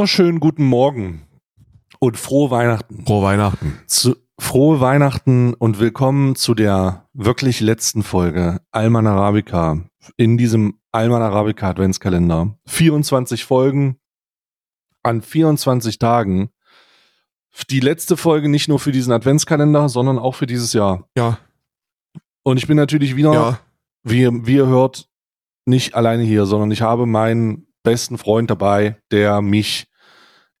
Wunderschönen guten Morgen und frohe Weihnachten. Frohe Weihnachten. Zu, frohe Weihnachten und willkommen zu der wirklich letzten Folge Alman Arabica in diesem Alman Arabica Adventskalender. 24 Folgen an 24 Tagen. Die letzte Folge nicht nur für diesen Adventskalender, sondern auch für dieses Jahr. Ja. Und ich bin natürlich wieder, Ja. wie, wie ihr hört, nicht alleine hier, sondern ich habe meinen besten Freund dabei, der mich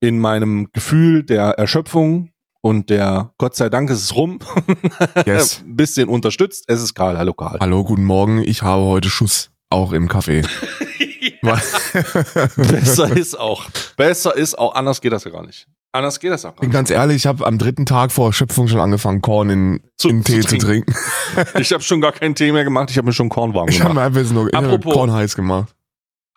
in meinem Gefühl der Erschöpfung und der Gott sei Dank ist es rum, Yes. ein bisschen unterstützt. Es ist Karl, hallo Karl. Hallo, guten Morgen. Ich habe heute Schuss. Auch im Kaffee. Besser ist auch. Besser ist auch. Anders geht das ja gar nicht. Anders geht das auch gar bin nicht. ganz ehrlich, ich habe am dritten Tag vor Erschöpfung schon angefangen, Korn in, Zu- in zu Tee zu trinken. Ich habe schon gar keinen Tee mehr gemacht. Ich habe mir schon Korn warm Ich habe gemacht. mir einfach nur Apropos- Korn heiß gemacht.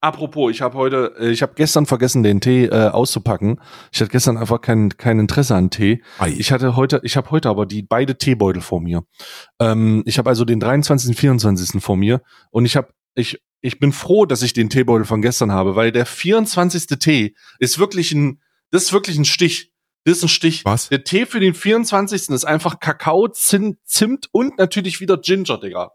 Apropos, ich habe heute, äh, ich habe gestern vergessen, den Tee äh, auszupacken. Ich hatte gestern einfach kein, kein Interesse an Tee. Ich hatte heute, ich habe heute aber die beide Teebeutel vor mir. Ähm, ich habe also den 23. und 24. vor mir und ich habe, ich, ich bin froh, dass ich den Teebeutel von gestern habe, weil der 24. Tee ist wirklich ein, das ist wirklich ein Stich. Das ist ein Stich. Was? Der Tee für den 24. ist einfach Kakao, Zin, Zimt und natürlich wieder Ginger, Digga.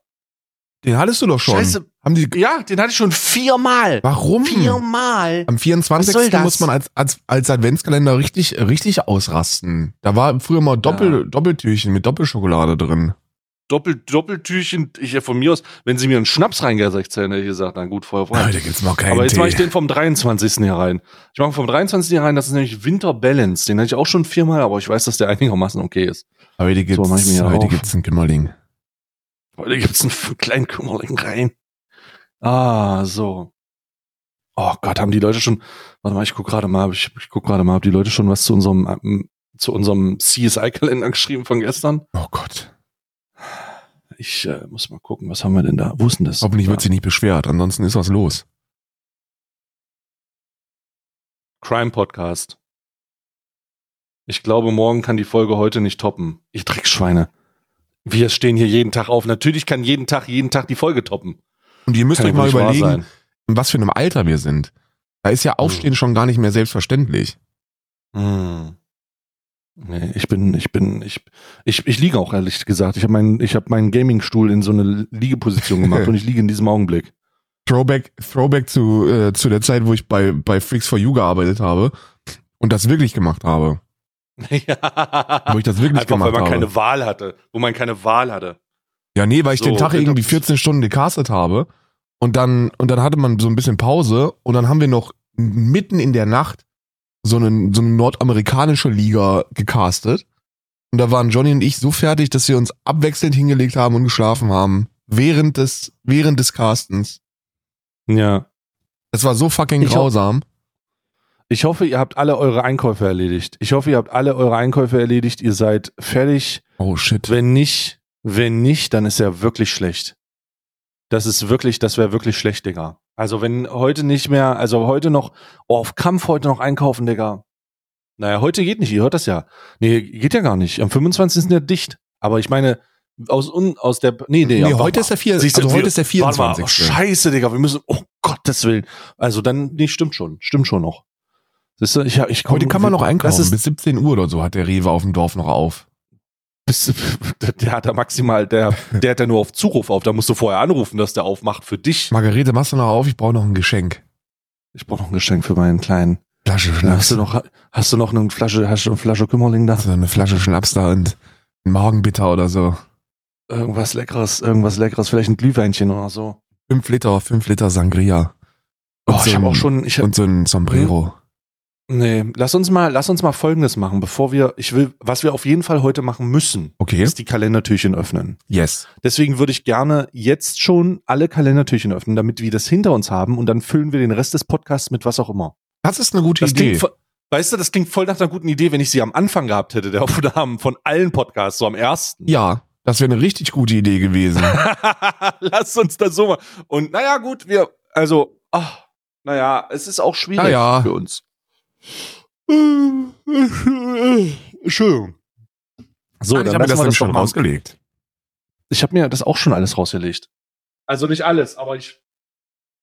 Den hattest du doch schon. Scheiße. Haben die, Ja, den hatte ich schon viermal. warum? Viermal. Am 24. Was soll das? muss man als, als, als Adventskalender richtig, richtig ausrasten. Da war früher mal Doppel, Ja. Doppeltürchen mit Doppelschokolade drin. Doppel, Doppeltürchen, ich ja von mir aus, wenn sie mir einen Schnaps reingesetzt hätten, hätte ich gesagt, na gut, Feuer frei. Heute gibt's noch keinen Aber jetzt mache ich den vom 23. hier rein. Ich mache vom 23. hier rein, das ist nämlich Winter Balance. Den hatte ich auch schon viermal, aber ich weiß, dass der einigermaßen okay ist. Heute gibt's, So, heute auf. gibt's einen Kümmerling. Heute gibt's einen kleinen Kümmerling rein. Ah, so. Oh Gott, haben die Leute schon, warte mal, ich guck gerade mal, ich, ich guck gerade mal, ob die Leute schon was zu unserem, ähm, zu unserem CSI-Kalender geschrieben von gestern? Oh Gott. Ich äh, muss mal gucken, was haben wir denn da? Wo ist denn das? Hoffentlich Da. wird sie nicht beschwert, ansonsten ist was los. Crime Podcast. Ich glaube, morgen kann die Folge heute nicht toppen. Ich Dreckschweine. Wir stehen hier jeden Tag auf. Natürlich kann jeden Tag, jeden Tag die Folge toppen. Und ihr müsst Kann euch mal überlegen, in was für einem Alter wir sind. Da ist ja Aufstehen schon gar nicht mehr selbstverständlich. Hm. Nee, ich bin, ich bin, ich, ich, ich liege auch ehrlich gesagt. Ich habe meinen, ich habe meinen Gaming-Stuhl in so eine Liegeposition gemacht und ich liege in diesem Augenblick. Throwback, Throwback zu, äh, zu der Zeit, wo ich bei, bei Freaks for You gearbeitet habe und das wirklich gemacht habe. Ja. Wo ich das wirklich Einfach, weil gemacht man habe. keine Wahl hatte. Wo man keine Wahl hatte. Ja, nee, weil ich So, den Tag irgendwie 14 Stunden gecastet habe und dann, und dann hatte man so ein bisschen Pause und dann haben wir noch mitten in der Nacht so, einen, so eine nordamerikanische Liga gecastet. Und da waren Johnny und ich so fertig, dass wir uns abwechselnd hingelegt haben und geschlafen haben. Während des, während des Castens. Ja. Es war so fucking Ich hab- grausam. Ich hoffe, ihr habt alle eure Einkäufe erledigt. Ich hoffe, ihr habt alle eure Einkäufe erledigt. Ihr seid fertig. Oh shit. Wenn nicht, wenn nicht, dann ist ja wirklich schlecht. Das ist wirklich, das wäre wirklich schlecht, Digga. Also wenn heute nicht mehr, also heute noch, oh, auf Kampf heute noch einkaufen, Digga. Naja, heute geht nicht, ihr hört das ja. Nee, geht ja gar nicht. Am 25. ist ja dicht. Aber ich meine, aus, un, aus der, nee, nee, Nee, ja, heute ist der vier- Siehst du, also heute ist der warte mal, 24.. Oh, scheiße, Digga, wir müssen, oh Gottes Willen. Also dann, nee, stimmt schon, stimmt schon noch. Siehst du, ich, ich komm, Heute kann man noch einkaufen. ist, Bis 17 Uhr oder so hat der Rewe auf dem Dorf noch auf. bis, der hat da maximal, der, der hat ja nur auf Zuruf auf. Da musst du vorher anrufen, dass der aufmacht für dich. Margarete, machst du noch auf? Ich brauche noch ein Geschenk. Ich brauche noch ein Geschenk für meinen Kleinen. Flasche Hast Schnaps. du noch, hast du noch eine Flasche, hast du eine Flasche Kümmerling da? Hast du eine Flasche Schnaps da und ein Morgenbitter oder so. Irgendwas Leckeres, irgendwas Leckeres, vielleicht ein Glühweinchen oder so. Fünf Liter, fünf Liter Sangria. Oh, Und so ich habe auch schon, ich hab, Und so ein Sombrero. Nee, lass uns mal, lass uns mal Folgendes machen, bevor wir, ich will, was wir auf jeden Fall heute machen müssen, Okay. ist die Kalendertürchen öffnen. Yes. Deswegen würde ich gerne jetzt schon alle Kalendertürchen öffnen, damit wir das hinter uns haben und dann füllen wir den Rest des Podcasts mit was auch immer. Das ist eine gute Das Idee. klingt, weißt du, das klingt voll nach einer guten Idee, wenn ich sie am Anfang gehabt hätte, der Aufnahmen von allen Podcasts, so am ersten. Ja, das wäre eine richtig gute Idee gewesen. Lass uns das so machen. Und naja, gut, wir, also, ach, naja, es ist auch schwierig Naja. für uns. Entschuldigung. So, ich dann habe mir lassen das wir dann das schon rausgelegt. Ich habe mir das auch schon alles rausgelegt. Also nicht alles, aber ich.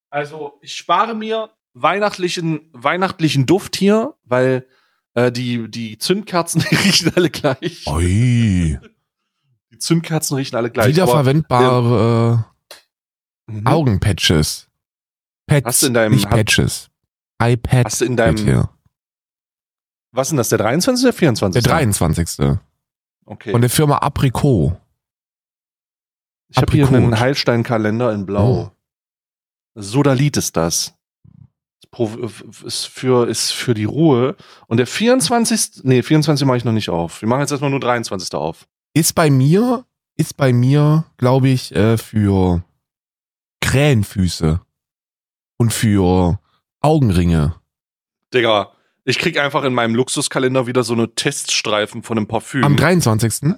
Also ich spare mir weihnachtlichen, weihnachtlichen Duft hier, weil äh, die, die Zündkerzen die riechen alle gleich. Oi. Die Zündkerzen riechen alle gleich. aber- Wiederverwendbare Mhm. äh, Augenpatches. Pads, Hast du in deinem- nicht Patches. iPad Hast du in deinem, hier. Was ist denn das, der 23. oder der 24.? Der 23. Okay. Von der Firma Apricot. ich habe hier einen Heilstein-Kalender in Blau. Sodalit ist das. Ist für, ist für die Ruhe. Und der 24. Nee, 24 mache ich noch nicht auf. Wir machen jetzt erstmal nur 23. auf. Ist bei mir, ist bei mir, glaube ich, äh, für Krähenfüße und für Augenringe. Digga, ich krieg einfach in meinem Luxuskalender wieder so eine Teststreifen von einem Parfüm. Am 23.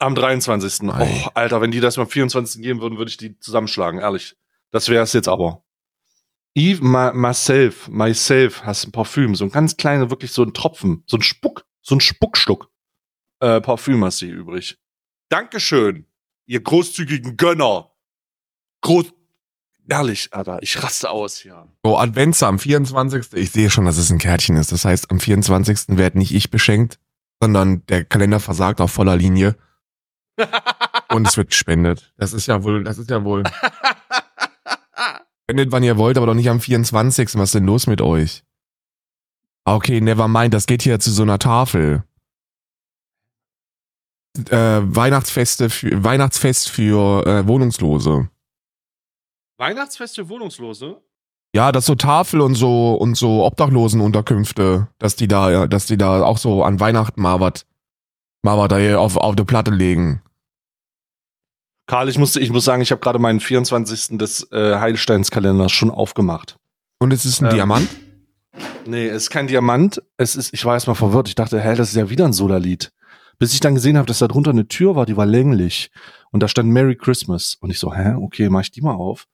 Am 23. Ei. Oh, Alter, wenn die das am 24. geben würden, würde ich die zusammenschlagen, ehrlich. Das wäre es jetzt aber. Eve my, Myself, Myself hast ein Parfüm, so ein ganz kleiner, wirklich so ein Tropfen, so ein Spuck, so ein Spuckschluck. Äh, Parfüm hast du hier übrig. Dankeschön, ihr großzügigen Gönner. Groß, ehrlich, Alter, ich raste aus hier. So, Advents am 24. Ich sehe schon, dass es ein Kärtchen ist. Das heißt, am 24. werde nicht ich beschenkt, sondern der Kalender versagt auf voller Linie und es wird gespendet. Das ist ja wohl, das ist ja wohl. Spendet, wann ihr wollt, aber doch nicht am 24. Was ist denn los mit euch? Ah, Okay, never mind, das geht hier zu so einer Tafel. Äh, Weihnachtsfeste für, Weihnachtsfest für äh, Wohnungslose. Weihnachtsfest für Wohnungslose? Ja, das so Tafel und so und so Obdachlosenunterkünfte, dass die da, ja, dass die da auch so an Weihnachten mal was, mal was da hier auf, auf die Platte legen. Karl, ich muss, ich muss sagen, ich habe gerade meinen 24. des äh, Heilsteinskalenders schon aufgemacht. Und es ist ein Ähm. Diamant. Nee, es ist kein Diamant. Es ist, ich war erst mal verwirrt. Ich dachte, hä, das ist ja wieder ein Solarlied. Bis ich dann gesehen habe, dass da drunter eine Tür war, die war länglich. Und da stand Merry Christmas. Und ich so, hä, okay, mach ich die mal auf.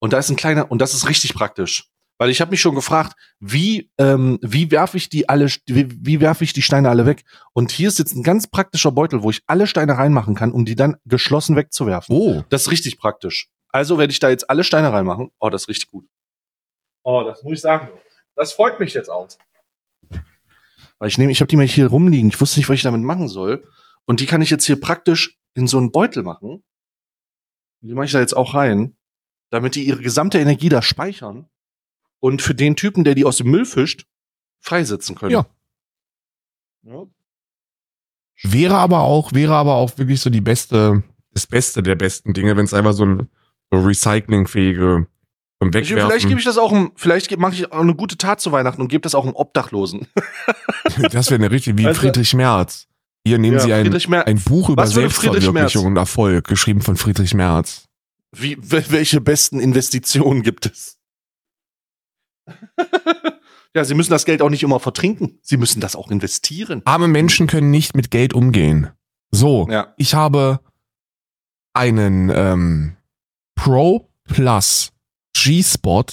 Und da ist ein kleiner, und das ist richtig praktisch. Weil ich habe mich schon gefragt, wie, ähm, wie werfe ich die alle, wie, wie werfe ich die Steine alle weg? Und hier ist jetzt ein ganz praktischer Beutel, wo ich alle Steine reinmachen kann, um die dann geschlossen wegzuwerfen. Oh, Das ist richtig praktisch. Also werde ich da jetzt alle Steine reinmachen. Oh, das ist richtig gut. Oh, das muss ich sagen. Das freut mich jetzt auch. Weil ich nehme, ich habe die mal hier rumliegen. Ich wusste nicht, was ich damit machen soll. Und die kann ich jetzt hier praktisch in so einen Beutel machen. Die mache ich da jetzt auch rein, damit die ihre gesamte Energie da speichern und für den Typen, der die aus dem Müll fischt, freisetzen können. Ja. ja. wäre aber auch, wäre aber auch wirklich so die beste, das Beste der besten Dinge, wenn es einfach so ein so recyclingfähige zum Ich, vielleicht Wegwerfen. gebe ich das auch, vielleicht mache ich auch eine gute Tat zu Weihnachten und gebe das auch einem Obdachlosen. das wäre eine richtig wie Also- Friedrich Merz. Hier nehmen Ja, Sie ein, ein Buch über Selbstverwirklichung und Erfolg, geschrieben von Friedrich Merz. Wie, wel- welche besten Investitionen gibt es? ja, Sie müssen das Geld auch nicht immer vertrinken. Sie müssen das auch investieren. Arme Menschen können nicht mit Geld umgehen. So, Ja. ich habe einen ähm, Pro Plus G-Spot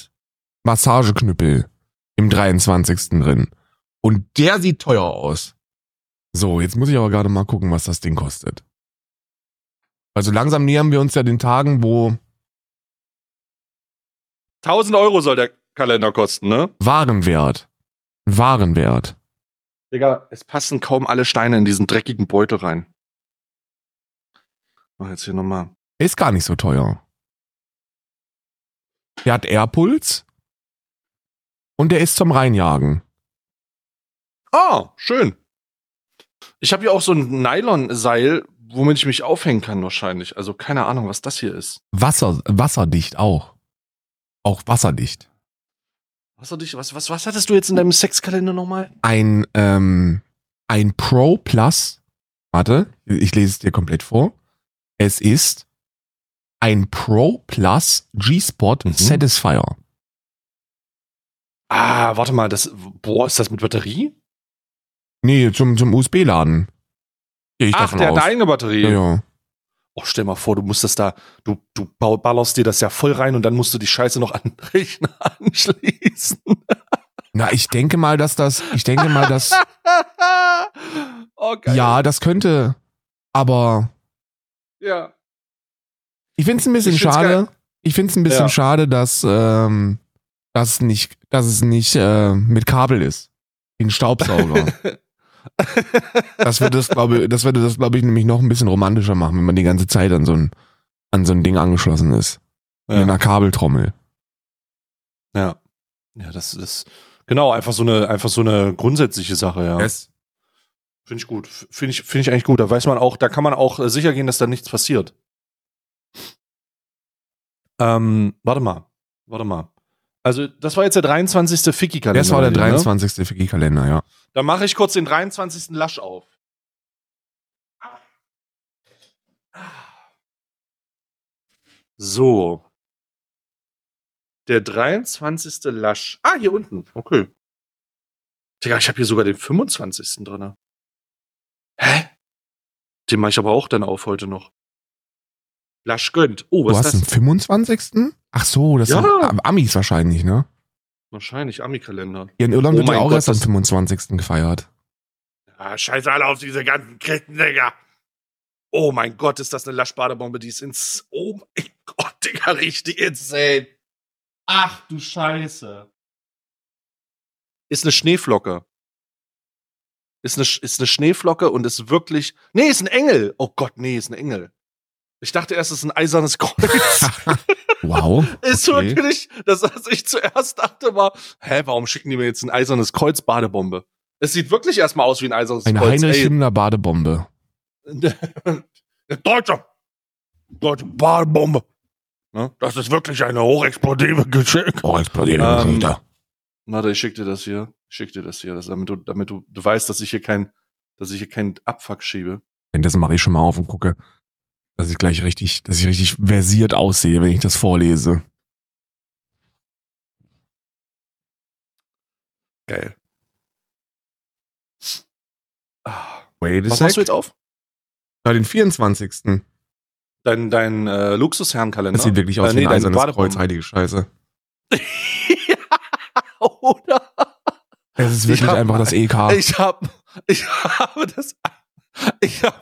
Massageknüppel im 23. drin. Und der sieht teuer aus. So, jetzt muss ich aber gerade mal gucken, was das Ding kostet. Also langsam nähern wir uns ja den Tagen, wo 1000 Euro soll der Kalender kosten, ne? Warenwert, Warenwert. Digga, es passen kaum alle Steine in diesen dreckigen Beutel rein. Mach jetzt hier nochmal. Ist gar nicht so teuer. Der hat Airpuls und der ist zum Reinjagen. Ah, schön. Ich habe hier auch so ein Nylon-Seil, womit ich mich aufhängen kann wahrscheinlich. Also keine Ahnung, was das hier ist. Wasser, wasserdicht auch. Auch wasserdicht. Was, hat dich, was, was, was hattest du jetzt in deinem Sexkalender nochmal? Ein, ähm, ein Pro Plus. Warte, ich lese es dir komplett vor. Es ist ein Pro Plus G-Spot Mhm. Satisfier. Ah, warte mal, das, boah, ist das mit Batterie? Nee, zum, zum USB-Laden. Ich Ach, der hat eine eigene Batterie. ja, ja. Oh, stell mal vor, du musst das da, du, du ballerst dir das ja voll rein und dann musst du die Scheiße noch an den Rechner anschließen. Na, ich denke mal, dass das, ich denke mal, dass, oh, ja, das könnte, aber Ja. ich find's ein bisschen Ich find's schade. geil. Ich find's ein bisschen Ja. schade, dass, ähm, dass es nicht, dass es nicht äh, mit Kabel ist. Wie ein Staubsauger. das würde das, glaube ich, das würde das, glaube ich, nämlich noch ein bisschen romantischer machen, wenn man die ganze Zeit an so ein, an so ein Ding angeschlossen ist. In ja. einer Kabeltrommel. ja. Ja, das ist genau einfach so eine einfach so eine grundsätzliche Sache, ja. Yes. Finde ich gut. Finde ich finde ich eigentlich gut. Da weiß man auch, da kann man auch äh, sicher gehen, dass da nichts passiert. Ähm, warte mal. Warte mal. Also, das war jetzt der 23. Ficky-Kalender. Das war der bei dir, ne? 23. Fiki-Kalender, ja. Dann mache ich kurz den 23. Lasch auf. So. Der 23. Lasch. Ah, hier unten. Okay. Digga, ich habe hier sogar den 25. drin. Hä? Den mache ich aber auch dann auf heute noch. Lasch gönnt. Oh, Du was hast ist den das? 25.? Ach so, das Ja. sind Am- Amis wahrscheinlich, ne? Wahrscheinlich Ami-Kalender. Hier in Irland Oh wird ja auch Gott, erst am das- 25. gefeiert. Ah, scheiße alle auf diese ganzen Ketten, Digga. Oh mein Gott, ist das eine Laschbadebombe, die ist ins. Oh mein Gott, Digga, richtig insane. Ach du Scheiße. Ist eine Schneeflocke. Ist eine, ist eine Schneeflocke und ist wirklich. Nee, ist ein Engel. Oh Gott, nee, ist ein Engel. Ich dachte erst, es ist ein eisernes Kreuz. Wow. ist okay. wirklich, das, was ich zuerst dachte, war, hä, warum schicken die mir jetzt ein eisernes Kreuz Badebombe? Es sieht wirklich erstmal aus wie ein eisernes Eine Kreuz. Heinrich Ey, Himmler Badebombe. Deutsche. Deutsche Badebombe. Ne? Das ist wirklich eine hochexplosive Geschenk. Oh, explodiert Ähm, ähm, Warte, ich schick dir das hier. Ich schick dir das hier, das, damit, du, damit du, du weißt, dass ich hier kein, dass ich hier keinen Abfuck schiebe. Das mache ich schon mal auf und gucke, dass ich gleich richtig, dass ich richtig versiert aussehe, wenn ich das vorlese. Geil. Ah, Wait a Was machst du jetzt auf? Ja, den 24. Dein, dein äh, Luxusherrenkalender? Das sieht wirklich aus Äh, wie nee, ein dein eisernes. Kreuz, heilige Scheiße. Oder? Es ist Ich wirklich hab- einfach das EK. Ich habe, ich habe das, ich habe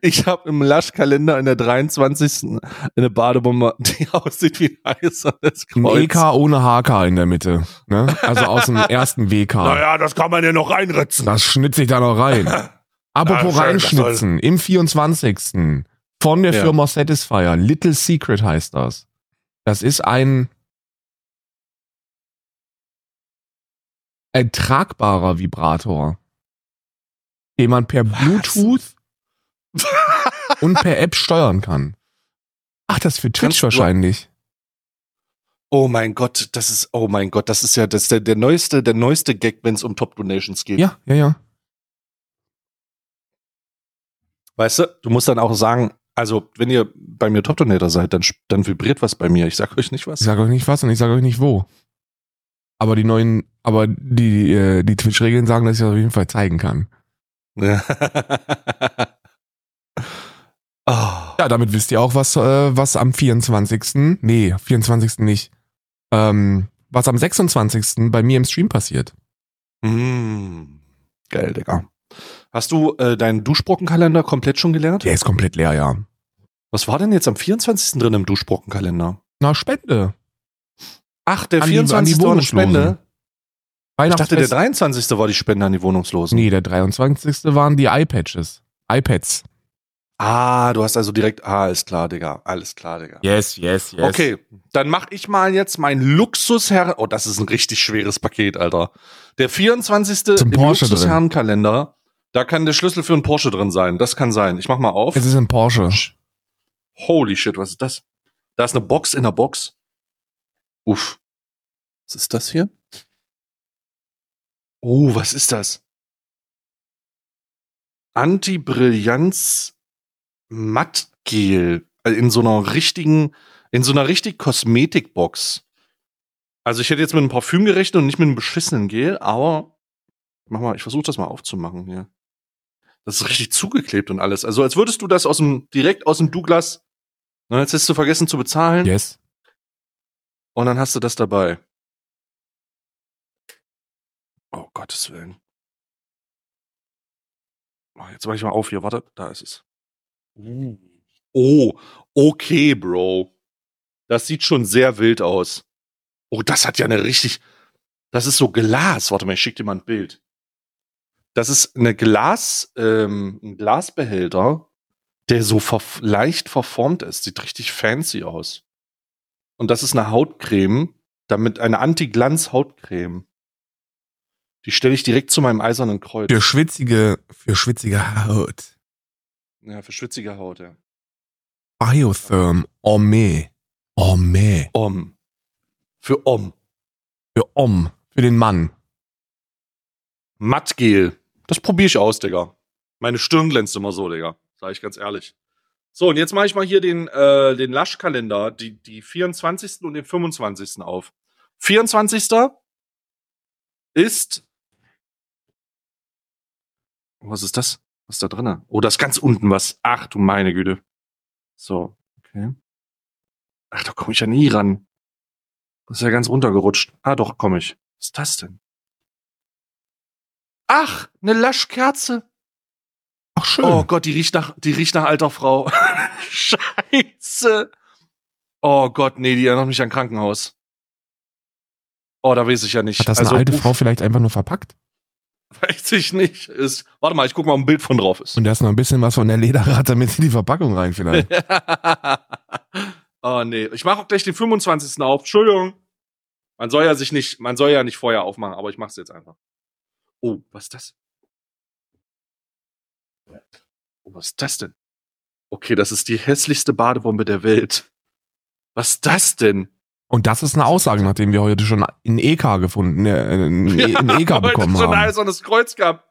ich habe im Laschkalender in der 23. eine Badebombe, die aussieht wie ein eisernes Ein Kreuz. EK ohne HK in der Mitte. Ne? Also aus dem ersten WK. Naja, das kann man ja noch reinritzen. Das schnitze ich da noch rein. Apropos Ja, schön, das soll- reinschnitzen. Im 24. Von der Ja. Firma Satisfyer. Little Secret heißt das. Das ist ein, ein tragbarer Vibrator, den man per Bluetooth und per App steuern kann. Ach, das ist für Twitch Kannst wahrscheinlich. Oh mein Gott, das ist, oh mein Gott, das ist ja das ist der, der neueste, der neueste Gag, wenn es um Top Donations geht. Ja, ja, ja. Weißt du, du musst dann auch sagen, also wenn ihr bei mir Top Donator seid, dann, dann vibriert was bei mir. Ich sag euch nicht was. Ich sage euch nicht was und ich sage euch nicht wo. Aber die neuen, aber die, äh, die Twitch-Regeln sagen, dass ich das auf jeden Fall zeigen kann. Oh. Ja, damit wisst ihr auch, was, äh, was am 24. Nee, 24. nicht. Ähm, was am 26. bei mir im Stream passiert. Mm. Geil, Digga. Hast du äh, deinen Duschbrockenkalender komplett schon gelernt? Der ist komplett leer, ja. Was war denn jetzt am 24. drin im Duschbrockenkalender? Na, Spende. Ach, der An die- an die 24. war eine Wohnungslosen. Spende. Ich dachte, der Weihnachtsfest. 23. war die Spende an die Wohnungslosen. Nee, der 23. waren die iPatches. iPads. Ah, du hast also direkt. Ah, alles klar, Digga. Alles klar, Digga. Yes, yes, yes. Okay, dann mach ich mal jetzt mein Luxusherren. Oh, das ist ein richtig schweres Paket, Alter. Der 24. Zum im Porsche drin. Luxusherrenkalender. Da kann der Schlüssel für einen Porsche drin sein. Das kann sein. Ich mach mal auf. Es ist ein Porsche. Holy shit, was ist das? Da ist eine Box in der Box. Uff. Was ist das hier? Oh, was ist das? Anti-Brillanz Mattgel. Also in so einer richtigen, in so einer richtig Kosmetikbox. Also ich hätte jetzt mit einem Parfüm gerechnet und nicht mit einem beschissenen Gel, aber mach mal, ich versuche das mal aufzumachen hier. Das ist richtig zugeklebt und alles. Also als würdest du das aus dem, direkt aus dem Douglas, ne, jetzt hast du vergessen zu bezahlen Yes. und dann hast du das dabei. Oh Gottes Willen. Oh, jetzt mach ich mal auf hier, warte, da ist es. Oh, okay, Bro. Das sieht schon sehr wild aus. Oh, das hat ja eine richtig. Das ist so Glas. Warte mal, ich schick dir mal ein Bild. Das ist eine Glas, ähm, ein Glasbehälter, der so verf leicht verformt ist. Sieht richtig fancy aus. Und das ist eine Hautcreme, damit eine Anti-Glanz-Hautcreme. Die stelle ich direkt zu meinem eisernen Kreuz. Für schwitzige, für schwitzige Haut. Ja, für schwitzige Haut, ja. Biotherm Ome. Ome. Om. Für Om. Für Om. Für den Mann. Mattgel. Das probiere ich aus, Digga. Meine Stirn glänzt immer so, Digga. Sag ich ganz ehrlich. So, und jetzt mache ich mal hier den, äh, den Lasch-Kalender, die, die 24. und den 25. auf. 24. ist. Was ist das? Was ist da drin? Oh, da ist ganz unten was. Ach du meine Güte. So, okay. Ach, da komme ich ja nie ran. Das ist ja ganz runtergerutscht. Ah, doch, komme ich. Was ist das denn? Ach, eine Laschkerze. Ach, schön. Oh Gott, die riecht nach, die riecht nach alter Frau. Scheiße. Oh Gott, nee, die erinnert mich an Krankenhaus. Oh, da weiß ich ja nicht. Hat das also, eine alte uff, Frau vielleicht einfach nur verpackt? Weiß ich nicht. Ist, warte mal, ich guck mal, ob ein Bild von drauf ist. Und da ist noch ein bisschen was von der Lederrad damit in die Verpackung rein vielleicht. oh nee, ich mache auch gleich den 25. auf. Entschuldigung. Man soll ja sich nicht, man soll ja nicht vorher aufmachen, aber ich mach's jetzt einfach. Oh, was ist das? Oh, was ist das denn? Okay, das ist die hässlichste Badebombe der Welt. Was ist das denn? Und das ist eine Aussage, nachdem wir heute schon in EK gefunden, äh, in, in EK heute bekommen schon ein haben. eisernes Kreuz gehabt.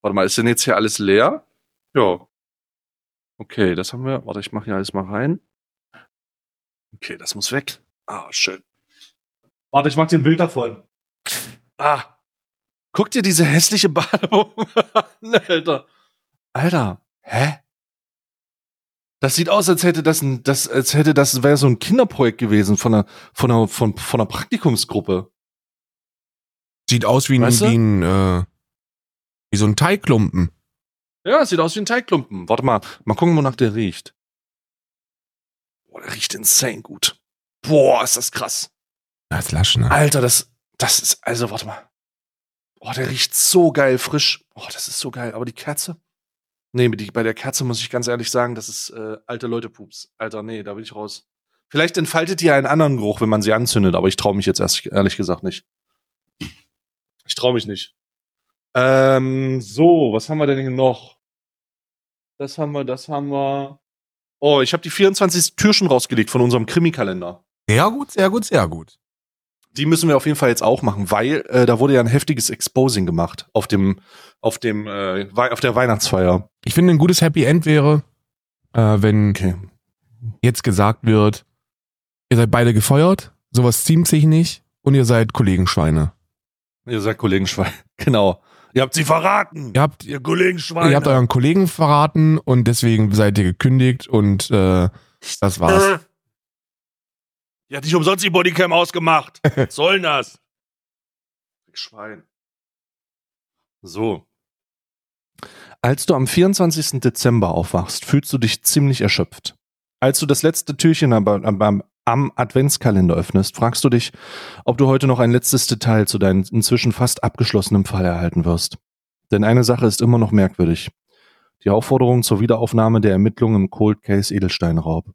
Warte mal, ist denn jetzt hier alles leer? Ja. Okay, das haben wir. Warte, ich mache hier alles mal rein. Okay, das muss weg. Ah, schön. Warte, ich mach dir ein Bild davon. Ah. Guck dir diese hässliche Badebombe an, Alter. Alter, hä? Das sieht aus, als hätte das ein, das, als hätte das wäre so ein Kinderprojekt gewesen von einer, von einer, von, von einer Praktikumsgruppe. Sieht aus wie ein, Weißt du? wie, ein äh, wie so ein Teigklumpen. Ja, sieht aus wie ein Teigklumpen. Warte mal, mal gucken, wonach der riecht. Boah, der riecht insane gut. Boah, ist das krass. Das ist lasch, ne? Alter, das, das ist, also, warte mal. Boah, der riecht so geil frisch. Boah, das ist so geil. Aber die Kerze? Nee, die, bei der Kerze muss ich ganz ehrlich sagen, das ist äh, alte Leute Pups. Alter, nee, da bin ich raus. Vielleicht entfaltet die einen anderen Geruch, wenn man sie anzündet, aber ich traue mich jetzt erst, ehrlich gesagt nicht. Ich traue mich nicht. Ähm, so, was haben wir denn hier noch? Das haben wir, das haben wir. Oh, ich habe die 24 Tür schon rausgelegt von unserem Krimikalender. Sehr gut, sehr gut, sehr gut. Die müssen wir auf jeden Fall jetzt auch machen, weil äh, da wurde ja ein heftiges Exposing gemacht auf dem, auf dem, äh, auf der Weihnachtsfeier. Ich finde, ein gutes Happy End wäre, äh, wenn Okay. jetzt gesagt wird, ihr seid beide gefeuert, sowas ziemt sich nicht und ihr seid Kollegenschweine. Ihr seid Kollegenschwein. Genau. Ihr habt sie verraten. Ihr habt, Ihr Kollegenschwein. ihr habt euren Kollegen verraten und deswegen seid ihr gekündigt und äh, das war's. Die hat nicht umsonst die Bodycam ausgemacht. Was soll denn das? Schwein. So. Als du am 24. Dezember aufwachst, fühlst du dich ziemlich erschöpft. Als du das letzte Türchen am, am, am Adventskalender öffnest, fragst du dich, ob du heute noch ein letztes Detail zu deinem inzwischen fast abgeschlossenen Fall erhalten wirst. Denn eine Sache ist immer noch merkwürdig. Die Aufforderung zur Wiederaufnahme der Ermittlungen im Cold Case Edelsteinraub.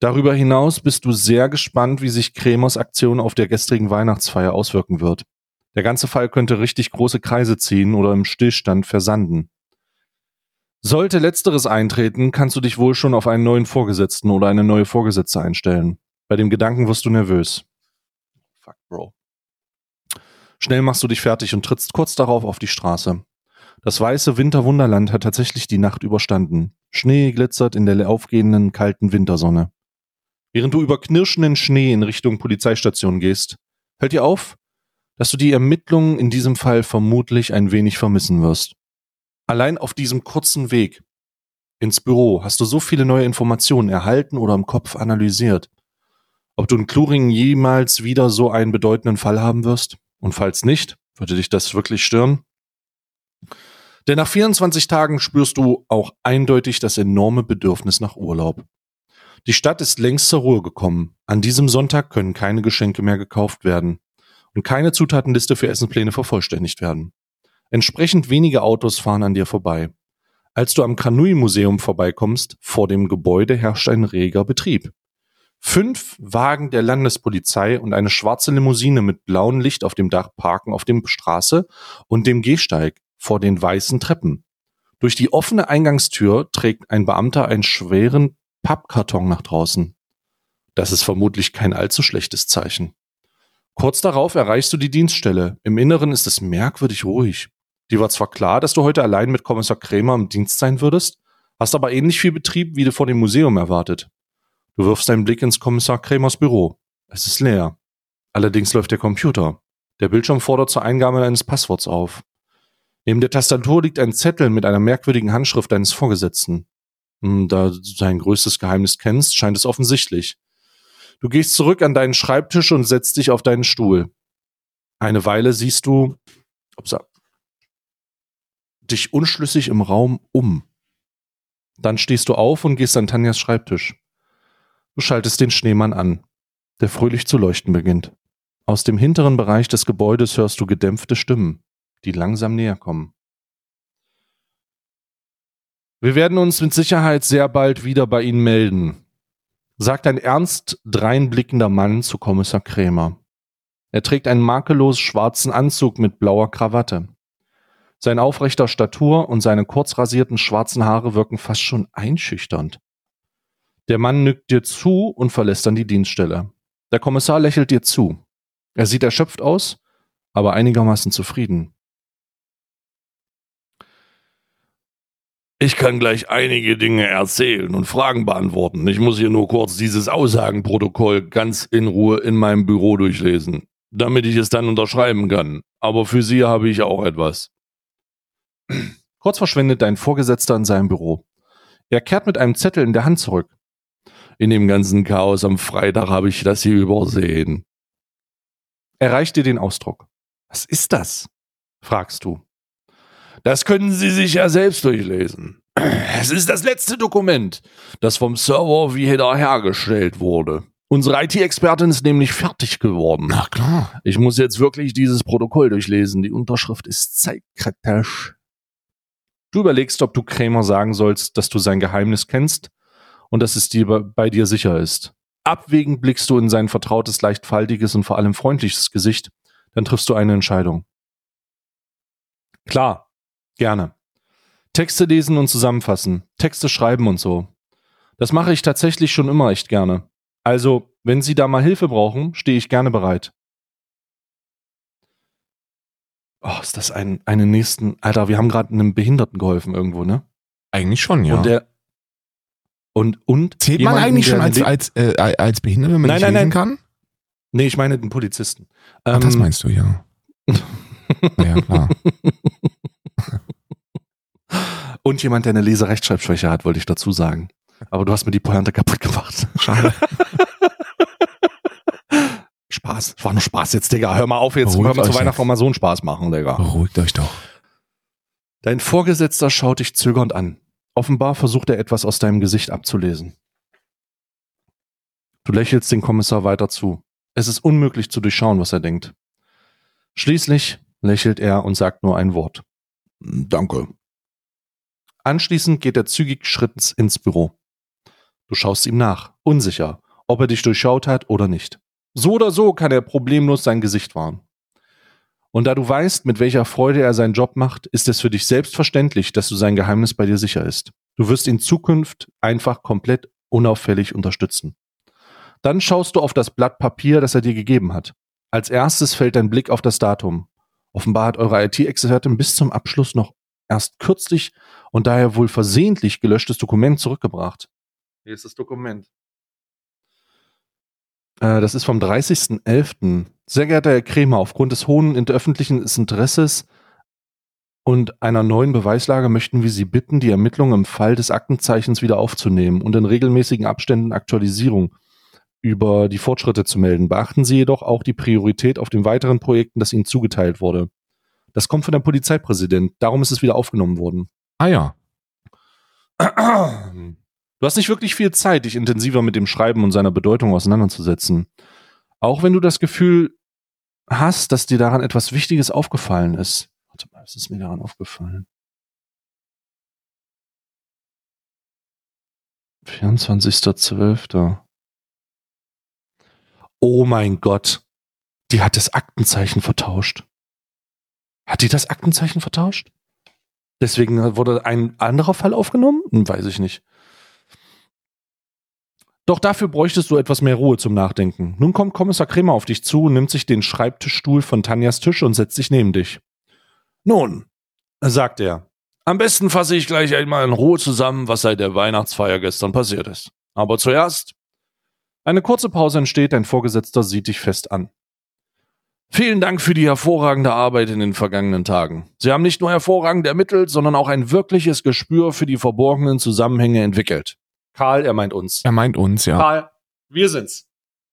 Darüber hinaus bist du sehr gespannt, wie sich Kremers Aktion auf der gestrigen Weihnachtsfeier auswirken wird. Der ganze Fall könnte richtig große Kreise ziehen oder im Stillstand versanden. Sollte letzteres eintreten, kannst du dich wohl schon auf einen neuen Vorgesetzten oder eine neue Vorgesetzte einstellen. Bei dem Gedanken wirst du nervös. Fuck, Bro. Schnell machst du dich fertig und trittst kurz darauf auf die Straße. Das weiße Winterwunderland hat tatsächlich die Nacht überstanden. Schnee glitzert in der aufgehenden kalten Wintersonne. Während du über knirschenden Schnee in Richtung Polizeistation gehst, fällt dir auf, dass du die Ermittlungen in diesem Fall vermutlich ein wenig vermissen wirst. Allein auf diesem kurzen Weg ins Büro hast du so viele neue Informationen erhalten oder im Kopf analysiert. Ob du in Kluringen jemals wieder so einen bedeutenden Fall haben wirst? Und falls nicht, würde dich das wirklich stören? Denn nach 24 Tagen spürst du auch eindeutig das enorme Bedürfnis nach Urlaub. Die Stadt ist längst zur Ruhe gekommen. An diesem Sonntag können keine Geschenke mehr gekauft werden und keine Zutatenliste für Essenspläne vervollständigt werden. Entsprechend wenige Autos fahren an dir vorbei. Als du am Kanui-Museum vorbeikommst, vor dem Gebäude herrscht ein reger Betrieb. Fünf Wagen der Landespolizei und eine schwarze Limousine mit blauem Licht auf dem Dach parken auf dem Straße und dem Gehsteig vor den weißen Treppen. Durch die offene Eingangstür trägt ein Beamter einen schweren Pappkarton nach draußen. Das ist vermutlich kein allzu schlechtes Zeichen. Kurz darauf erreichst du die Dienststelle. Im Inneren ist es merkwürdig ruhig. Die war zwar klar, dass du heute allein mit Kommissar Krämer im Dienst sein würdest, hast aber ähnlich viel Betrieb, wie du vor dem Museum erwartet. Du wirfst deinen Blick ins Kommissar Krämers Büro. Es ist leer. Allerdings läuft der Computer. Der Bildschirm fordert zur Eingabe deines Passworts auf. Neben der Tastatur liegt ein Zettel mit einer merkwürdigen Handschrift deines Vorgesetzten. Hm, da du sein größtes Geheimnis kennst, scheint es offensichtlich. Du gehst zurück an deinen Schreibtisch und setzt dich auf deinen Stuhl. Eine Weile siehst du upsa, dich unschlüssig im Raum um. Dann stehst du auf und gehst an Tanjas Schreibtisch. Du schaltest den Schneemann an, der fröhlich zu leuchten beginnt. Aus dem hinteren Bereich des Gebäudes hörst du gedämpfte Stimmen, die langsam näher kommen. Wir werden uns mit Sicherheit sehr bald wieder bei Ihnen melden, sagt ein ernst dreinblickender Mann zu Kommissar Krämer. Er trägt einen makellos schwarzen Anzug mit blauer Krawatte. Sein aufrechter Statur und seine kurz rasierten schwarzen Haare wirken fast schon einschüchternd. Der Mann nickt dir zu und verlässt dann die Dienststelle. Der Kommissar lächelt dir zu. Er sieht erschöpft aus, aber einigermaßen zufrieden. Ich kann gleich einige Dinge erzählen und Fragen beantworten. Ich muss hier nur kurz dieses Aussagenprotokoll ganz in Ruhe in meinem Büro durchlesen, damit ich es dann unterschreiben kann. Aber für Sie habe ich auch etwas. Kurz verschwindet dein Vorgesetzter in seinem Büro. Er kehrt mit einem Zettel in der Hand zurück. In dem ganzen Chaos am Freitag habe ich das hier übersehen. Er reicht dir den Ausdruck. Was ist das? fragst du. Das können Sie sich ja selbst durchlesen. Es ist das letzte Dokument, das vom Server wiederhergestellt wurde. Unsere IT-Expertin ist nämlich fertig geworden. Na klar. Ich muss jetzt wirklich dieses Protokoll durchlesen. Die Unterschrift ist zeitkritisch. Du überlegst, ob du Krämer sagen sollst, dass du sein Geheimnis kennst und dass es dir bei dir sicher ist. Abwägend blickst du in sein vertrautes, leicht faltiges und vor allem freundliches Gesicht, dann triffst du eine Entscheidung. Klar, gerne. Texte lesen und zusammenfassen, Texte schreiben und so. Das mache ich tatsächlich schon immer echt gerne. Also, wenn Sie da mal Hilfe brauchen, stehe ich gerne bereit. Oh, ist das ein, eine nächsten. Alter, wir haben gerade einem Behinderten geholfen irgendwo, ne? Eigentlich schon, ja. Und der. Und, und Zählt man eigentlich schon als, als, äh, als Behindert, wenn man Nein, nicht nein, lesen nein. kann? Nee, ich meine den Polizisten. Ach, das Ähm, meinst du, ja. ja, klar. Und jemand, der eine Leserechtschreibschwäche hat, wollte ich dazu sagen. Aber du hast mir die Pointe kaputt gemacht. Schade. Spaß. War nur Spaß jetzt, Digga. Hör mal auf, jetzt Beruhigt können wir zu Weihnachten jetzt. mal so einen Spaß machen, Digga. Beruhigt euch doch. Dein Vorgesetzter schaut dich zögernd an. Offenbar versucht er etwas aus deinem Gesicht abzulesen. Du lächelst den Kommissar weiter zu. Es ist unmöglich zu durchschauen, was er denkt. Schließlich lächelt er und sagt nur ein Wort. Danke. Anschließend geht er zügig Schritts ins Büro. Du schaust ihm nach, unsicher, ob er dich durchschaut hat oder nicht. So oder so kann er problemlos sein Gesicht wahren. Und da du weißt, mit welcher Freude er seinen Job macht, ist es für dich selbstverständlich, dass du sein Geheimnis bei dir sicher ist. Du wirst ihn Zukunft einfach komplett unauffällig unterstützen. Dann schaust du auf das Blatt Papier, das er dir gegeben hat. Als erstes fällt dein Blick auf das Datum. Offenbar hat eure IT-Expertin bis zum Abschluss noch erst kürzlich und daher wohl versehentlich gelöschtes Dokument zurückgebracht. Hier ist das Dokument. Äh, das ist vom 30.11. Sehr geehrter Herr Kremer, aufgrund des hohen öffentlichen Interesses und einer neuen Beweislage möchten wir Sie bitten, die Ermittlungen im Fall des Aktenzeichens wieder aufzunehmen und in regelmäßigen Abständen Aktualisierung über die Fortschritte zu melden. Beachten Sie jedoch auch die Priorität auf den weiteren Projekten, das Ihnen zugeteilt wurde. Das kommt von der Polizeipräsident, darum ist es wieder aufgenommen worden. Ah ja. Du hast nicht wirklich viel Zeit, dich intensiver mit dem Schreiben und seiner Bedeutung auseinanderzusetzen. Auch wenn du das Gefühl hast, dass dir daran etwas Wichtiges aufgefallen ist. Warte mal, was ist mir daran aufgefallen? 24.12. Oh mein Gott. Die hat das Aktenzeichen vertauscht. Hat die das Aktenzeichen vertauscht? Deswegen wurde ein anderer Fall aufgenommen? Hm, weiß ich nicht. Doch dafür bräuchtest du etwas mehr Ruhe zum Nachdenken. Nun kommt Kommissar Kremer auf dich zu, nimmt sich den Schreibtischstuhl von Tanjas Tisch und setzt sich neben dich. Nun, sagt er, am besten fasse ich gleich einmal in Ruhe zusammen, was seit der Weihnachtsfeier gestern passiert ist. Aber zuerst. Eine kurze Pause entsteht, dein Vorgesetzter sieht dich fest an. Vielen Dank für die hervorragende Arbeit in den vergangenen Tagen. Sie haben nicht nur hervorragend ermittelt, sondern auch ein wirkliches Gespür für die verborgenen Zusammenhänge entwickelt. Karl, er meint uns. Er meint uns, ja. Karl, wir sind's.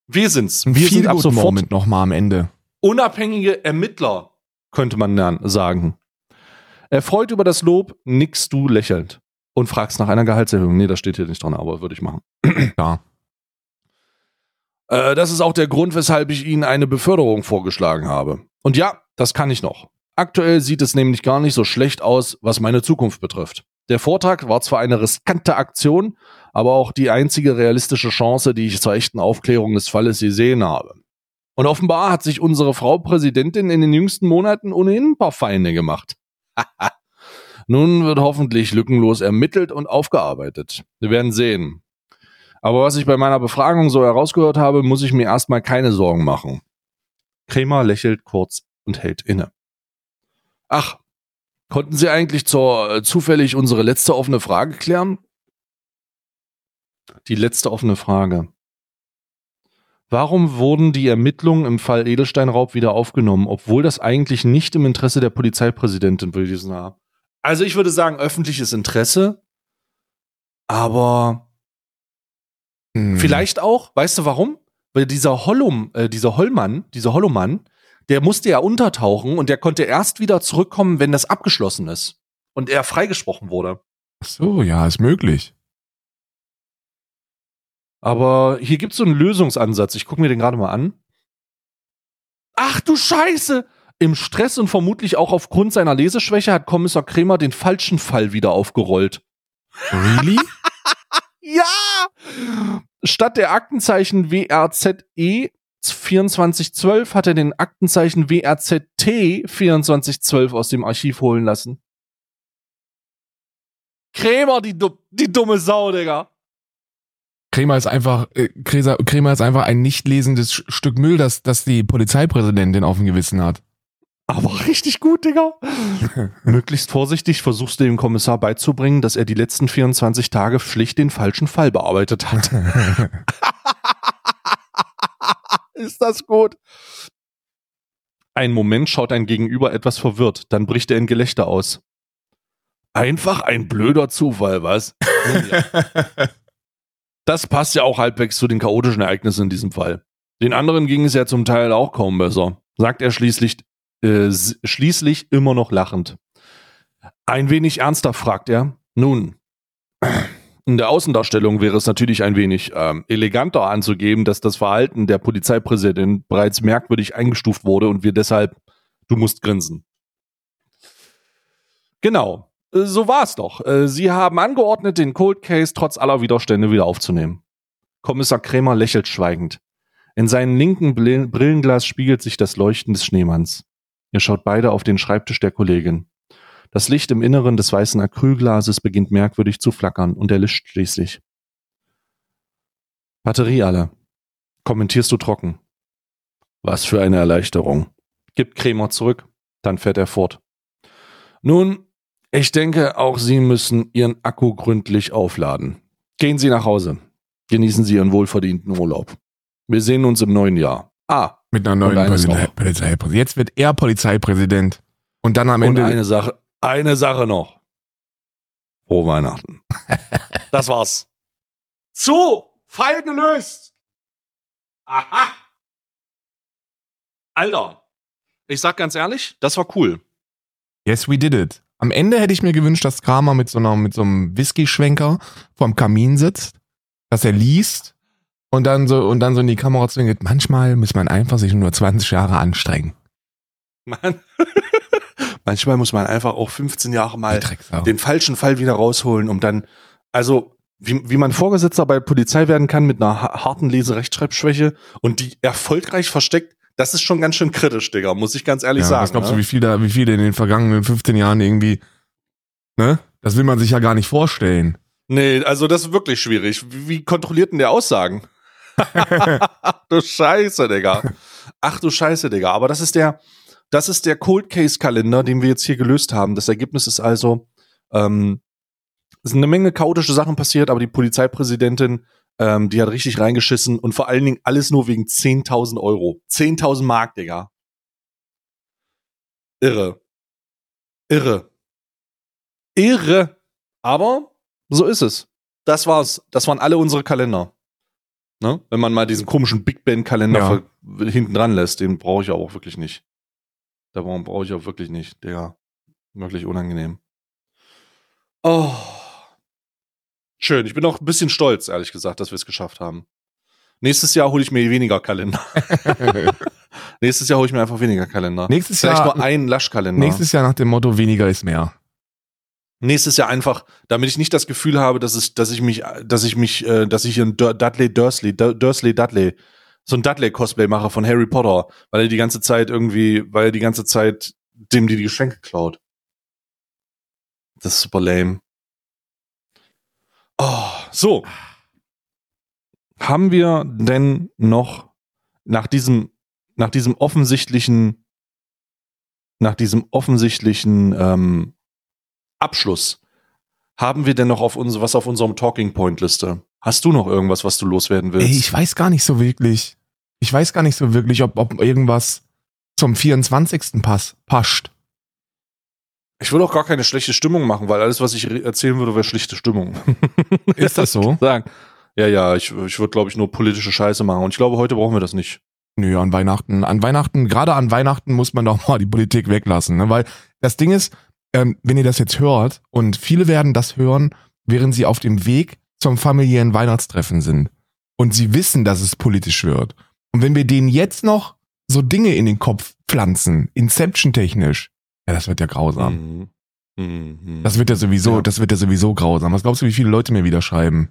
Wir sind's. Wir Feel sind ab sofort Moment nochmal am Ende. unabhängige Ermittler, könnte man dann sagen. Erfreut über das Lob, nickst du lächelnd und fragst nach einer Gehaltserhöhung. Nee, das steht hier nicht dran, aber würde ich machen. Ja. Äh, das ist auch der Grund, weshalb ich Ihnen eine Beförderung vorgeschlagen habe. Und ja, das kann ich noch. Aktuell sieht es nämlich gar nicht so schlecht aus, was meine Zukunft betrifft. Der Vortrag war zwar eine riskante Aktion, aber auch die einzige realistische Chance, die ich zur echten Aufklärung des Falles gesehen habe. Und offenbar hat sich unsere Frau Präsidentin in den jüngsten Monaten ohnehin ein paar Feinde gemacht. Nun wird hoffentlich lückenlos ermittelt und aufgearbeitet. Wir werden sehen. Aber was ich bei meiner Befragung so herausgehört habe, muss ich mir erstmal keine Sorgen machen. Kremer lächelt kurz und hält inne. Ach, konnten Sie eigentlich zur, äh, zufällig unsere letzte offene Frage klären? Die letzte offene Frage. Warum wurden die Ermittlungen im Fall Edelsteinraub wieder aufgenommen, obwohl das eigentlich nicht im Interesse der Polizeipräsidentin gewesen war? Also ich würde sagen, öffentliches Interesse, aber Hm. Vielleicht auch, weißt du warum? Weil dieser Hollum, äh, dieser Hollmann, dieser Hollomann, der musste ja untertauchen und der konnte erst wieder zurückkommen, wenn das abgeschlossen ist und er freigesprochen wurde. Ach so, ja, ist möglich. Aber hier gibt's so einen Lösungsansatz. Ich gucke mir den gerade mal an. Ach du Scheiße! Im Stress und vermutlich auch aufgrund seiner Leseschwäche hat Kommissar Kremer den falschen Fall wieder aufgerollt. Really? Ja! Statt der Aktenzeichen WRZE 2412 hat er den Aktenzeichen WRZT 2412 aus dem Archiv holen lassen. Krämer, die, die dumme Sau, Digga. Kremer ist einfach, äh, Kremer ist einfach ein nicht lesendes Stück Müll, das, das die Polizeipräsidentin auf dem Gewissen hat. Aber richtig gut, Digga. Möglichst vorsichtig versuchst du dem Kommissar beizubringen, dass er die letzten 24 Tage schlicht den falschen Fall bearbeitet hat. Ist das gut? Ein Moment schaut dein Gegenüber etwas verwirrt, dann bricht er in Gelächter aus. Einfach ein blöder Zufall, was? Das passt ja auch halbwegs zu den chaotischen Ereignissen in diesem Fall. Den anderen ging es ja zum Teil auch kaum besser, sagt er schließlich, äh, schließlich immer noch lachend. Ein wenig ernster fragt er, nun, in der Außendarstellung wäre es natürlich ein wenig ähm, eleganter anzugeben, dass das Verhalten der Polizeipräsidentin bereits merkwürdig eingestuft wurde und wir deshalb, du musst grinsen. Genau, äh, so war es doch. Äh, Sie haben angeordnet, den Cold Case trotz aller Widerstände wieder aufzunehmen. Kommissar Krämer lächelt schweigend. In seinem linken Brillenglas spiegelt sich das Leuchten des Schneemanns. Ihr schaut beide auf den Schreibtisch der Kollegin. Das Licht im Inneren des weißen Acrylglases beginnt merkwürdig zu flackern und erlischt schließlich. Batterie alle. Kommentierst du trocken. Was für eine Erleichterung. Gibt Krämer zurück. Dann fährt er fort. Nun, ich denke, auch Sie müssen Ihren Akku gründlich aufladen. Gehen Sie nach Hause. Genießen Sie Ihren wohlverdienten Urlaub. Wir sehen uns im neuen Jahr. Ah, Mit einer neuen Polizei. Polizeipräsident. Jetzt wird er Polizeipräsident. Und dann am und Ende. eine Sache, eine Sache noch. Frohe Weihnachten. Das war's. Zu! Fall gelöst! Aha! Alter, ich sag ganz ehrlich, das war cool. yes, we did it. Am Ende hätte ich mir gewünscht, dass Kramer mit so, einer, mit so einem Whisky-Schwenker vorm Kamin sitzt, dass er liest und dann so, und dann so in die Kamera zwingt. Manchmal muss man einfach sich nur 20 Jahre anstrengen. Man, manchmal muss man einfach auch 15 Jahre mal den falschen Fall wieder rausholen, um dann, also wie, wie man Vorgesetzter bei Polizei werden kann mit einer ha- harten Lese-Rechtschreibschwäche und die erfolgreich versteckt, das ist schon ganz schön kritisch, Digga, muss ich ganz ehrlich Ja, sagen. was glaubst ne? du, wie viel da, wie viele in den vergangenen 15 Jahren irgendwie, ne? Das will man sich ja gar nicht vorstellen. Nee, also das ist wirklich schwierig. Wie, wie kontrolliert denn der Aussagen? Ach du Scheiße, Digga. Ach du Scheiße, Digga. Aber das ist der, das ist der Cold Case Kalender, den wir jetzt hier gelöst haben. Das Ergebnis ist also, ähm, es sind eine Menge chaotische Sachen passiert, aber die Polizeipräsidentin, ähm, die hat richtig reingeschissen und vor allen Dingen alles nur wegen 10.000 Euro. 10.000 Mark, Digga. Irre. Irre. Irre. Aber so ist es. Das war's. Das waren alle unsere Kalender. Ne? Wenn man mal diesen komischen Big Ben Kalender Ja. hinten dran lässt, den brauche ich auch wirklich nicht. Da brauche ich auch wirklich nicht. Der wirklich unangenehm. Oh. Schön. Ich bin auch ein bisschen stolz, ehrlich gesagt, dass wir es geschafft haben. Nächstes Jahr hole ich mir weniger Kalender. Nächstes Jahr hole ich mir einfach weniger Kalender. nächstes Vielleicht Jahr, nur einen Laschkalender. nächstes Jahr nach dem Motto, weniger ist mehr. Nächstes Jahr einfach, damit ich nicht das Gefühl habe, dass es, dass ich mich, dass ich mich, äh, dass ich ein Dudley Dursley, Dur- Dursley Dudley, so ein Dudley-Cosplay mache von Harry Potter, weil er die ganze Zeit irgendwie, weil er die ganze Zeit dem die, die Geschenke klaut. Das ist super lame. Oh, so. Haben wir denn noch nach diesem, nach diesem offensichtlichen, nach diesem offensichtlichen ähm, Abschluss, haben wir denn noch auf uns, was auf unserem Talking Point Liste? Hast du noch irgendwas, was du loswerden willst? Ey, ich weiß gar nicht so wirklich. Ich weiß gar nicht so wirklich, ob, ob irgendwas zum 24. Pass, passt. Ich will auch gar keine schlechte Stimmung machen, weil alles, was ich erzählen würde, wäre schlichte Stimmung. Ist das so? Sagen. Ja, ja, ich, ich würde, glaube ich, nur politische Scheiße machen. Und ich glaube, heute brauchen wir das nicht. Nö, an Weihnachten, an Weihnachten, gerade an Weihnachten muss man doch mal die Politik weglassen, ne? Weil das Ding ist, ähm, wenn ihr das jetzt hört, und viele werden das hören, während sie auf dem Weg zum familiären Weihnachtstreffen sind. Und sie wissen, dass es politisch wird. Und wenn wir denen jetzt noch so Dinge in den Kopf pflanzen, Inception-technisch, ja, das wird ja grausam. Mhm. Mhm. Das wird ja sowieso, Ja. das wird ja sowieso grausam. Was glaubst du, wie viele Leute mir wieder schreiben?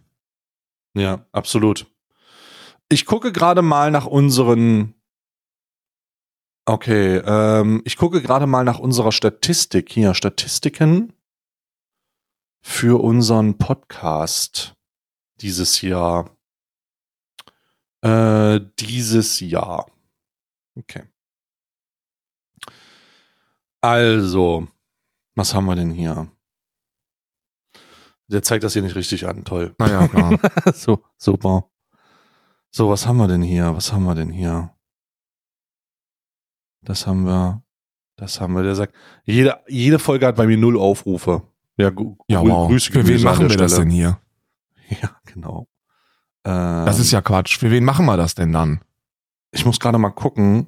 Ja, absolut. Ich gucke gerade mal nach unseren. Okay, ähm, ich gucke gerade mal nach unserer Statistik hier. Statistiken für unseren Podcast dieses Jahr. Äh, dieses Jahr. Okay. Also, was haben wir denn hier? Der zeigt das hier nicht richtig an. Toll. Naja, klar. so, super. So, was haben wir denn hier? Was haben wir denn hier? Das haben wir. Das haben wir. Der sagt, jede, jede Folge hat bei mir null Aufrufe. Ja, ja wow. Grüße, Für wen machen wir das Stelle. denn hier? Ja, genau. Ähm, Das ist ja Quatsch. Für wen machen wir das denn dann? Ich muss gerade mal gucken,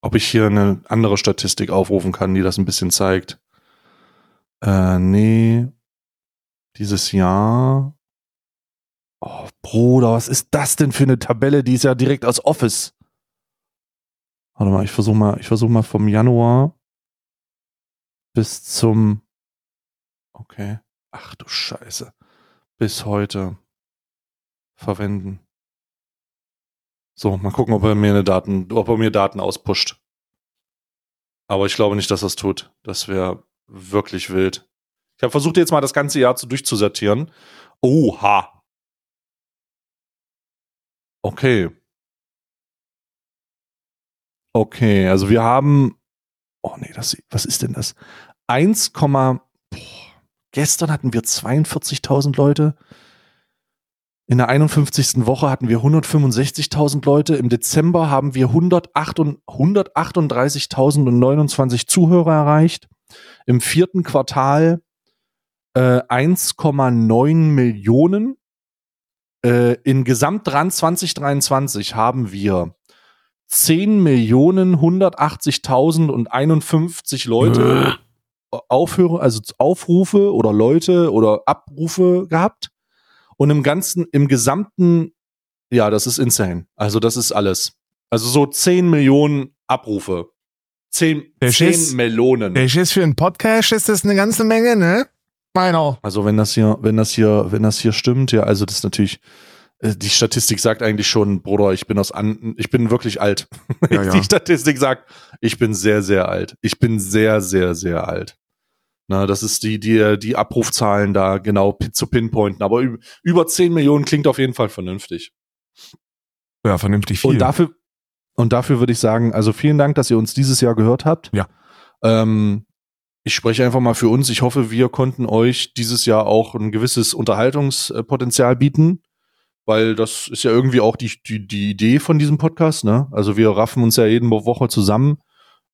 ob ich hier eine andere Statistik aufrufen kann, die das ein bisschen zeigt. Äh, nee. Dieses Jahr. Oh, Bruder, was ist das denn für eine Tabelle? Die ist ja direkt aus Office. Warte mal, ich versuche mal, ich versuche mal vom Januar bis zum. Okay. Ach du Scheiße. Bis heute verwenden. So, mal gucken, ob er mir eine Daten, ob er mir Daten auspusht. Aber ich glaube nicht, dass das tut. Das wäre wirklich wild. Ich habe versucht, jetzt mal das ganze Jahr zu durchzusortieren. Oha. Okay. Okay, also wir haben. Oh nee, das, was ist denn das? 1, boah, gestern hatten wir 42.000 Leute. In der 51. Woche hatten wir 165.000 Leute. Im Dezember haben wir 108 und- 138.029 Zuhörer erreicht. Im vierten Quartal äh, 1,9 Millionen. Äh, in Gesamtdran 2023 haben wir 10 Millionen 180.000 und 51 Leute auf Aufhöre, also Aufrufe oder Leute oder Abrufe gehabt. Und im ganzen, im gesamten, ja, das ist insane. Also das ist alles. Also so 10 Millionen Abrufe. 10, Der 10 Schiss- Melonen. Der ist für einen Podcast ist das eine ganze Menge, ne? Meiner. Also wenn das hier, wenn das hier, wenn das hier stimmt, ja, also das ist natürlich, die Statistik sagt eigentlich schon, Bruder, ich bin aus an, ich bin wirklich alt. Ja, ja. Die Statistik sagt, ich bin sehr, sehr alt. Ich bin sehr, sehr, sehr alt. Na, das ist die, die, die Abrufzahlen da genau zu pinpointen. Aber üb- über 10 Millionen klingt auf jeden Fall vernünftig. Ja, vernünftig viel. Und dafür, und dafür würde ich sagen, also vielen Dank, dass ihr uns dieses Jahr gehört habt. Ja. Ähm, ich spreche einfach mal für uns. Ich hoffe, wir konnten euch dieses Jahr auch ein gewisses Unterhaltungspotenzial bieten, weil das ist ja irgendwie auch die, die, die Idee von diesem Podcast. Ne? Also wir raffen uns ja jede Woche zusammen,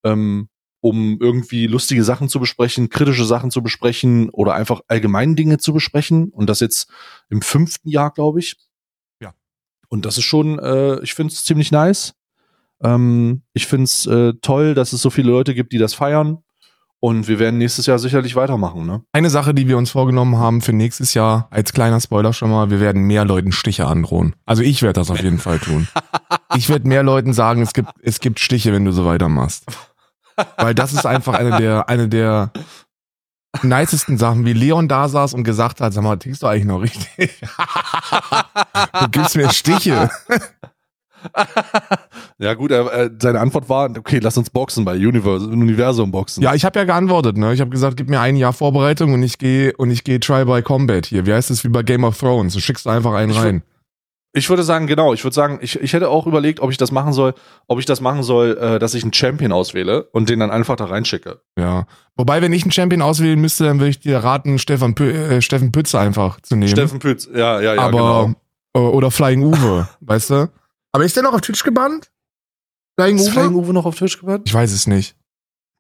ähm, um irgendwie lustige Sachen zu besprechen, kritische Sachen zu besprechen oder einfach allgemein Dinge zu besprechen. Und das jetzt im fünften Jahr, glaube ich. Ja. Und das ist schon, äh, ich finde es ziemlich nice. Ähm, ich finde es äh, toll, dass es so viele Leute gibt, die das feiern. Und wir werden nächstes Jahr sicherlich weitermachen, ne? Eine Sache, die wir uns vorgenommen haben für nächstes Jahr, als kleiner Spoiler schon mal, wir werden mehr Leuten Stiche androhen. Also ich werde das auf jeden Fall tun. Ich werde mehr Leuten sagen, es gibt, es gibt Stiche, wenn du so weitermachst. Weil das ist einfach eine der, eine der nicesten Sachen, wie Leon da saß und gesagt hat, sag mal, tickst du eigentlich noch richtig? du gibst mir Stiche. ja, gut, er, äh, seine Antwort war, okay, lass uns boxen bei Universe, Universum boxen. Ja, ich habe ja geantwortet, ne? Ich habe gesagt, gib mir ein Jahr Vorbereitung und ich gehe und ich gehe Try by Combat hier. Wie heißt es wie bei Game of Thrones? Du schickst einfach einen Ich rein. Ich würde sagen, genau, ich würde sagen, ich, ich hätte auch überlegt, ob ich das machen soll, ob ich das machen soll, äh, dass ich einen Champion auswähle und den dann einfach da reinschicke. Ja. Wobei, wenn ich einen Champion auswählen müsste, dann würde ich dir raten, Stefan, Pü äh, Steffen Pütz einfach zu nehmen. Steffen Pütz, ja, ja, ja, Aber, genau. äh, oder Flying Uwe, weißt du? Aber ist der noch auf Twitch gebannt? Flying Ist Uwe? Flying Uwe noch auf Twitch gebannt? Ich weiß es nicht.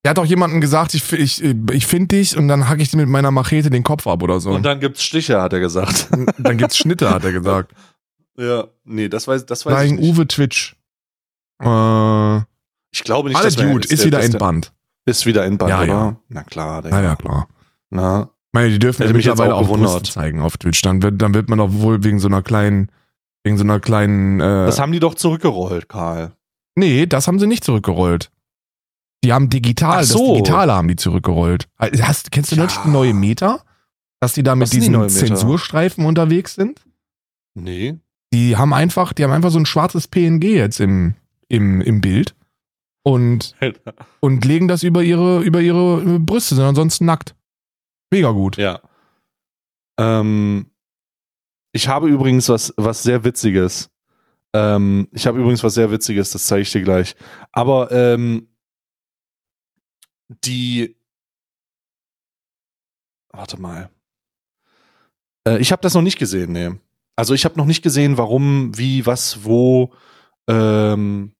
Der hat doch jemanden gesagt, ich, ich, ich finde dich und dann hacke ich dir mit meiner Machete den Kopf ab oder so. Und dann gibt's Stiche, hat er gesagt. dann gibt's Schnitte, hat er gesagt. ja, nee, das weiß, das weiß ich nicht. Uwe Twitch. Äh, Ich glaube nicht, alle dass Dude, ist der- wieder entbannt. Ist wieder entbannt, Ja, oder? ja. Na klar, der, Na ja, klar. Na, Ich meine, die dürfen ja mittlerweile auch auch. Brüste zeigen auf Twitch. Dann wird, dann wird man doch wohl wegen so einer kleinen, wegen so einer kleinen, äh, das haben die doch zurückgerollt, Karl. nee, das haben sie nicht zurückgerollt. Die haben digital, Ach das so. Digitale haben die zurückgerollt. Hast, kennst du Ja. die neue Meta? Dass die da mit die diesen Meta? Zensurstreifen unterwegs sind? Nee. Die haben einfach, die haben einfach so ein schwarzes PNG jetzt im, im, im Bild und, und legen das über ihre, über ihre Brüste, sind ansonsten nackt. Mega gut. Ja. Ähm, ich habe übrigens was, was sehr Witziges. Ähm, ich habe übrigens was sehr Witziges, das zeige ich dir gleich. Aber ähm, die. Warte mal. Äh, ich habe das noch nicht gesehen, nee. Also ich habe noch nicht gesehen, warum, wie, was, wo, ähm,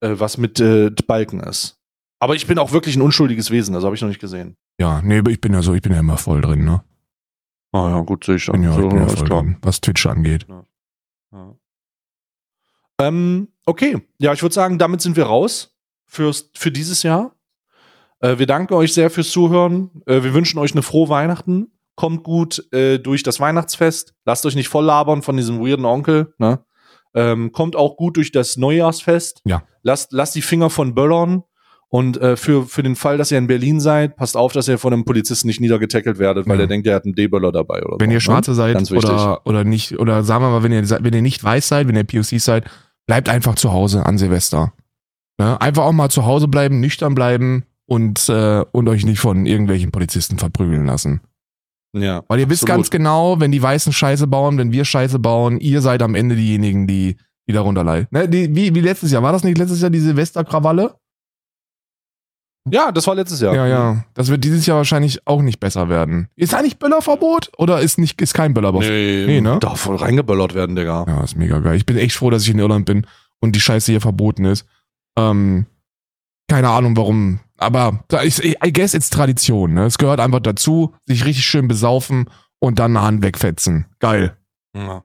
äh, was mit äh, Balken ist. Aber ich bin auch wirklich ein unschuldiges Wesen, also habe ich noch nicht gesehen. Ja, nee, ich bin ja so, ich bin ja immer voll drin, ne? Ah ja, gut, sehe ich Bin ja, So, ja alles klar. was Twitch angeht. Ja. Ähm, okay, ja, ich würde sagen, damit sind wir raus fürs, für dieses Jahr. Äh, wir danken euch sehr fürs Zuhören. Äh, wir wünschen euch eine frohe Weihnachten. Kommt gut äh, durch das Weihnachtsfest. Lasst euch nicht voll labern von diesem weirden Onkel. Ne? Ähm, kommt auch gut durch das Neujahrsfest. Ja. Lasst, lasst die Finger von Böllern. Und äh, für, für den Fall, dass ihr in Berlin seid, passt auf, dass ihr von einem Polizisten nicht niedergetackelt werdet, weil Ja. er denkt, er hat einen D-Böller dabei. Oder Wenn so, ihr ne? Schwarze seid Ganz wichtig. oder, oder nicht, oder sagen wir mal, wenn ihr, wenn ihr nicht weiß seid, wenn ihr POC seid, bleibt einfach zu Hause an Silvester. Ne? Einfach auch mal zu Hause bleiben, nüchtern bleiben und, äh, und euch nicht von irgendwelchen Polizisten verprügeln lassen. Ja. Weil ihr wisst Absolut. ganz genau, wenn die Weißen Scheiße bauen, wenn wir Scheiße bauen, ihr seid am Ende diejenigen, die, die darunter leiden. Ne? Die, wie, wie letztes Jahr. War das nicht letztes Jahr die Silvesterkrawalle? Ja, das war letztes Jahr. Ja, ja. Das wird dieses Jahr wahrscheinlich auch nicht besser werden. Ist eigentlich Böllerverbot oder ist nicht, ist kein Böllerverbot? Nee, Nee, ne? Darf voll reingeböllert werden, Digga. Ja, ist mega geil. Ich bin echt froh, dass ich in Irland bin und die Scheiße hier verboten ist. Ähm, keine Ahnung warum. Aber da ist, I guess it's Tradition, ne? Es gehört einfach dazu, sich richtig schön besaufen und dann eine Hand wegfetzen. Geil. Ja.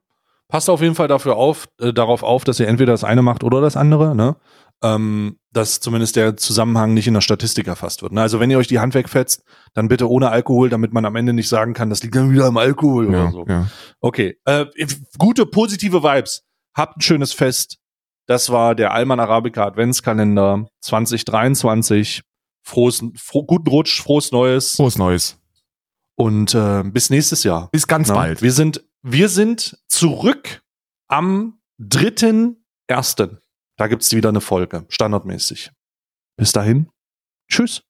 Passt auf jeden Fall dafür auf, äh, darauf auf, dass ihr entweder das eine macht oder das andere, ne? Ähm, dass zumindest der Zusammenhang nicht in der Statistik erfasst wird. Ne? Also wenn ihr euch die Hand wegfetzt, dann bitte ohne Alkohol, damit man am Ende nicht sagen kann, das liegt dann wieder am Alkohol Ja, oder so. ja. Okay, äh, gute positive Vibes. Habt ein schönes Fest. Das war der Alman Arabica Adventskalender 2023. Frohes, froh, guten Rutsch, frohes Neues Frohes Neues. und äh, bis nächstes Jahr. Bis ganz Ja, bald. Wir sind, wir sind zurück am 3.1. Da gibt's wieder eine Folge, standardmäßig. Bis dahin. Tschüss.